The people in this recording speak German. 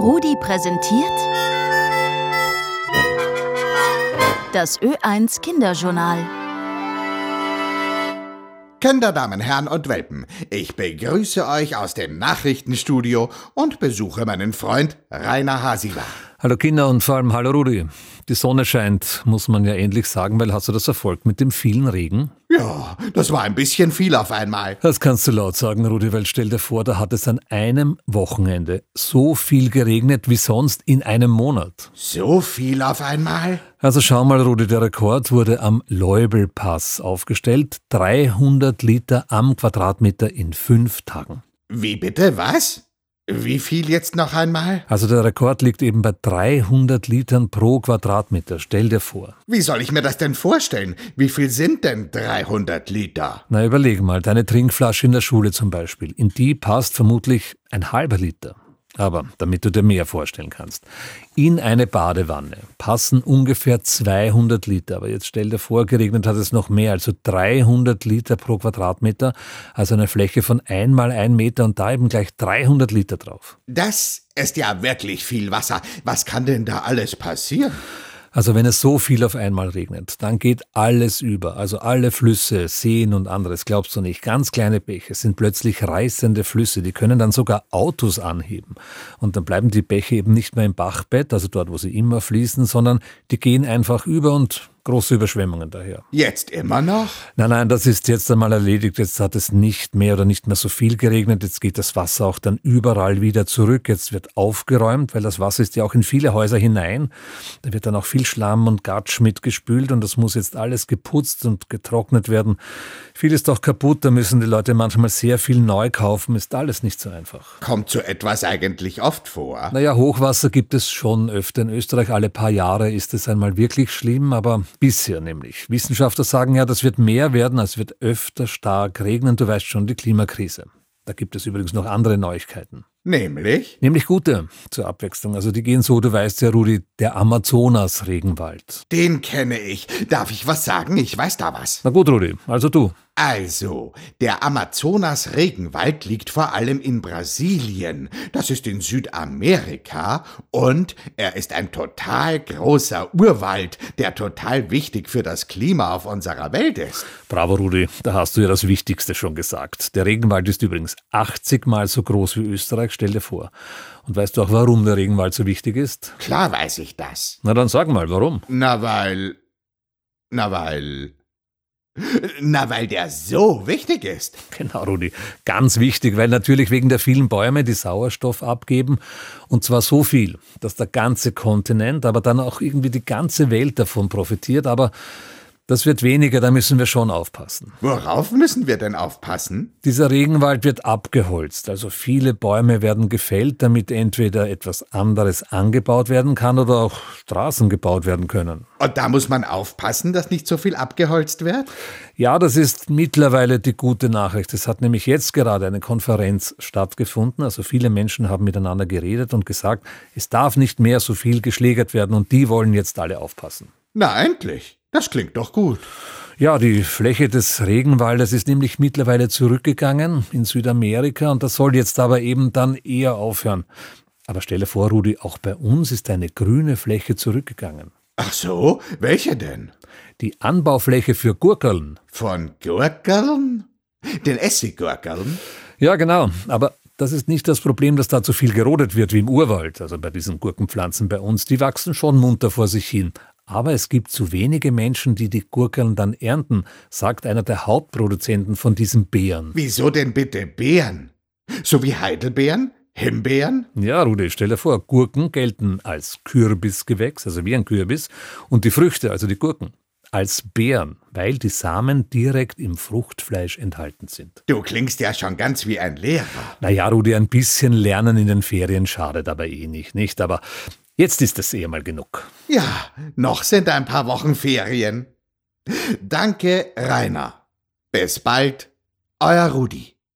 Rudi präsentiert das Ö1 Kinderjournal. Kinderdamen, Herren und Welpen, ich begrüße euch aus dem Nachrichtenstudio und besuche meinen Freund Rainer Hasiwa. Hallo Kinder und vor allem hallo Rudi. Die Sonne scheint, muss man ja endlich sagen, weil hast du das Erfolg mit dem vielen Regen? Ja, das war ein bisschen viel auf einmal. Das kannst du laut sagen, Rudi, weil stell dir vor, da hat es an einem Wochenende so viel geregnet wie sonst in einem Monat. So viel auf einmal? Also schau mal, Rudi, der Rekord wurde am Leubelpass aufgestellt. 300 Liter am Quadratmeter in fünf Tagen. Wie bitte, was? Wie viel jetzt noch einmal? Also der Rekord liegt eben bei 300 Litern pro Quadratmeter. Stell dir vor. Wie soll ich mir das denn vorstellen? Wie viel sind denn 300 Liter? Na überleg mal, deine Trinkflasche in der Schule zum Beispiel. In die passt vermutlich ein halber Liter. Aber damit du dir mehr vorstellen kannst. In eine Badewanne passen ungefähr 200 Liter. Aber jetzt stell dir vor, geregnet hat es noch mehr, also 300 Liter pro Quadratmeter, also eine Fläche von einmal ein Meter und da eben gleich 300 Liter drauf. Das ist ja wirklich viel Wasser. Was kann denn da alles passieren? Also wenn es so viel auf einmal regnet, dann geht alles über. Also alle Flüsse, Seen und anderes, glaubst du nicht. Ganz kleine Bäche sind plötzlich reißende Flüsse. Die können dann sogar Autos anheben. Und dann bleiben die Bäche eben nicht mehr im Bachbett, also dort, wo sie immer fließen, sondern die gehen einfach über und große Überschwemmungen daher. Jetzt immer noch? Nein, nein, das ist jetzt einmal erledigt. Jetzt hat es nicht mehr oder nicht mehr so viel geregnet. Jetzt geht das Wasser auch dann überall wieder zurück. Jetzt wird aufgeräumt, weil das Wasser ist ja auch in viele Häuser hinein. Da wird dann auch viel Schlamm und Gatsch mitgespült und das muss jetzt alles geputzt und getrocknet werden. Viel ist auch kaputt, da müssen die Leute manchmal sehr viel neu kaufen. Ist alles nicht so einfach. Kommt so etwas eigentlich oft vor? Naja, Hochwasser gibt es schon öfter in Österreich. Alle paar Jahre ist es einmal wirklich schlimm, aber Bisher nämlich. Wissenschaftler sagen ja, das wird mehr werden, es wird öfter stark regnen. Du weißt schon, die Klimakrise. Da gibt es übrigens noch andere Neuigkeiten. Nämlich? Nämlich gute zur Abwechslung. Also die gehen so, du weißt ja, Rudi, der Amazonas-Regenwald. Den kenne ich. Darf ich was sagen? Ich weiß da was. Na gut, Rudi, also du. Also, der Amazonas-Regenwald liegt vor allem in Brasilien, das ist in Südamerika, und er ist ein total großer Urwald, der total wichtig für das Klima auf unserer Welt ist. Bravo, Rudi, da hast du ja das Wichtigste schon gesagt. Der Regenwald ist übrigens 80 mal so groß wie Österreich, stell dir vor. Und weißt du auch, warum der Regenwald so wichtig ist? Klar weiß ich das. Na dann sag mal, warum? Na weil. Na weil. Na, weil der so wichtig ist. Genau, Rudi. Ganz wichtig, weil natürlich wegen der vielen Bäume, die Sauerstoff abgeben. Und zwar so viel, dass der ganze Kontinent, aber dann auch irgendwie die ganze Welt davon profitiert. Aber das wird weniger, da müssen wir schon aufpassen. Worauf müssen wir denn aufpassen? Dieser Regenwald wird abgeholzt, also viele Bäume werden gefällt, damit entweder etwas anderes angebaut werden kann oder auch Straßen gebaut werden können. Und da muss man aufpassen, dass nicht so viel abgeholzt wird? Ja, das ist mittlerweile die gute Nachricht. Es hat nämlich jetzt gerade eine Konferenz stattgefunden, also viele Menschen haben miteinander geredet und gesagt, es darf nicht mehr so viel geschlägert werden und die wollen jetzt alle aufpassen. Na endlich. Das klingt doch gut. Ja, die Fläche des Regenwaldes ist nämlich mittlerweile zurückgegangen in Südamerika und das soll jetzt aber eben dann eher aufhören. Aber stelle vor, Rudi, auch bei uns ist eine grüne Fläche zurückgegangen. Ach so, welche denn? Die Anbaufläche für Gurkeln. Von Gurkeln? Den Essiggurkeln? Ja, genau. Aber das ist nicht das Problem, dass da zu viel gerodet wird wie im Urwald. Also bei diesen Gurkenpflanzen bei uns, die wachsen schon munter vor sich hin. Aber es gibt zu wenige Menschen, die die Gurkeln dann ernten, sagt einer der Hauptproduzenten von diesen Beeren. Wieso denn bitte Beeren? So wie Heidelbeeren? Himbeeren? Ja, Rudi, stell dir vor, Gurken gelten als Kürbisgewächs, also wie ein Kürbis, und die Früchte, also die Gurken, als Beeren, weil die Samen direkt im Fruchtfleisch enthalten sind. Du klingst ja schon ganz wie ein Lehrer. Naja, Rudi, ein bisschen lernen in den Ferien schadet aber eh nicht, nicht? Aber Jetzt ist es eh mal genug. Ja, noch sind ein paar Wochen Ferien. Danke, Rainer. Bis bald, euer Rudi.